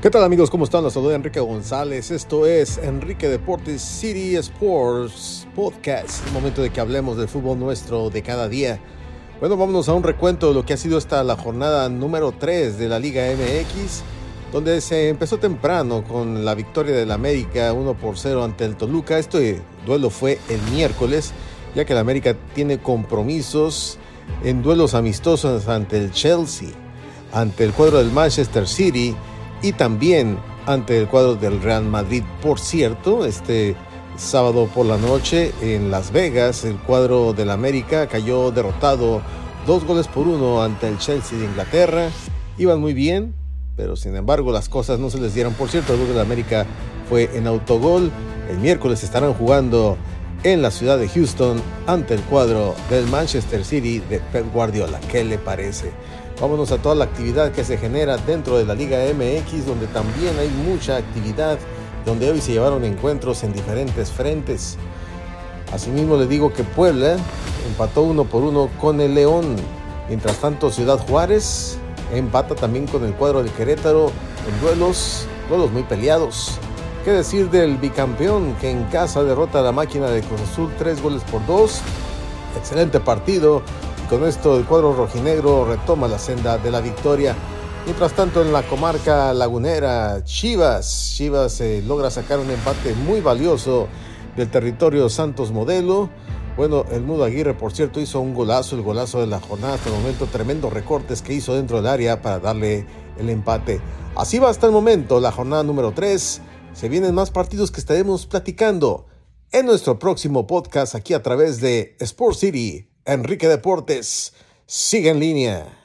¿Qué tal amigos? ¿Cómo están? Los saluda Enrique González. Esto es Enrique Deportes City Sports Podcast. Un momento de que hablemos del fútbol nuestro de cada día. Bueno, vámonos a un recuento de lo que ha sido esta la jornada número 3 de la Liga MX, donde se empezó temprano con la victoria del América 1 por 0 ante el Toluca. Este duelo fue el miércoles, ya que el América tiene compromisos en duelos amistosos ante el Chelsea, ante el cuadro del Manchester City y también ante el cuadro del Real Madrid. Por cierto, este sábado por la noche en Las Vegas, el cuadro del América cayó derrotado dos goles por uno ante el Chelsea de Inglaterra. Iban muy bien, pero sin embargo las cosas no se les dieron. Por cierto, el gol del América fue en autogol. El miércoles estarán jugando en la ciudad de Houston ante el cuadro del Manchester City de Pep Guardiola. ¿Qué le parece? Vámonos a toda la actividad que se genera dentro de la Liga MX, donde también hay mucha actividad, donde hoy se llevaron encuentros en diferentes frentes. Asimismo le digo que Puebla empató uno por uno con el León. Mientras tanto, Ciudad Juárez empata también con el cuadro de Querétaro en duelos, duelos muy peleados. ¿Qué decir del bicampeón que en casa derrota a la máquina de Cruz tres goles por dos? Excelente partido con esto el cuadro rojinegro retoma la senda de la victoria. Mientras tanto en la comarca lagunera, Chivas, Chivas eh, logra sacar un empate muy valioso del territorio Santos Modelo. Bueno, el Mudo Aguirre, por cierto, hizo un golazo, el golazo de la jornada hasta el momento, tremendos recortes que hizo dentro del área para darle el empate. Así va hasta el momento la jornada número 3. Se vienen más partidos que estaremos platicando en nuestro próximo podcast aquí a través de Sport City Enrique Deportes sigue en línea.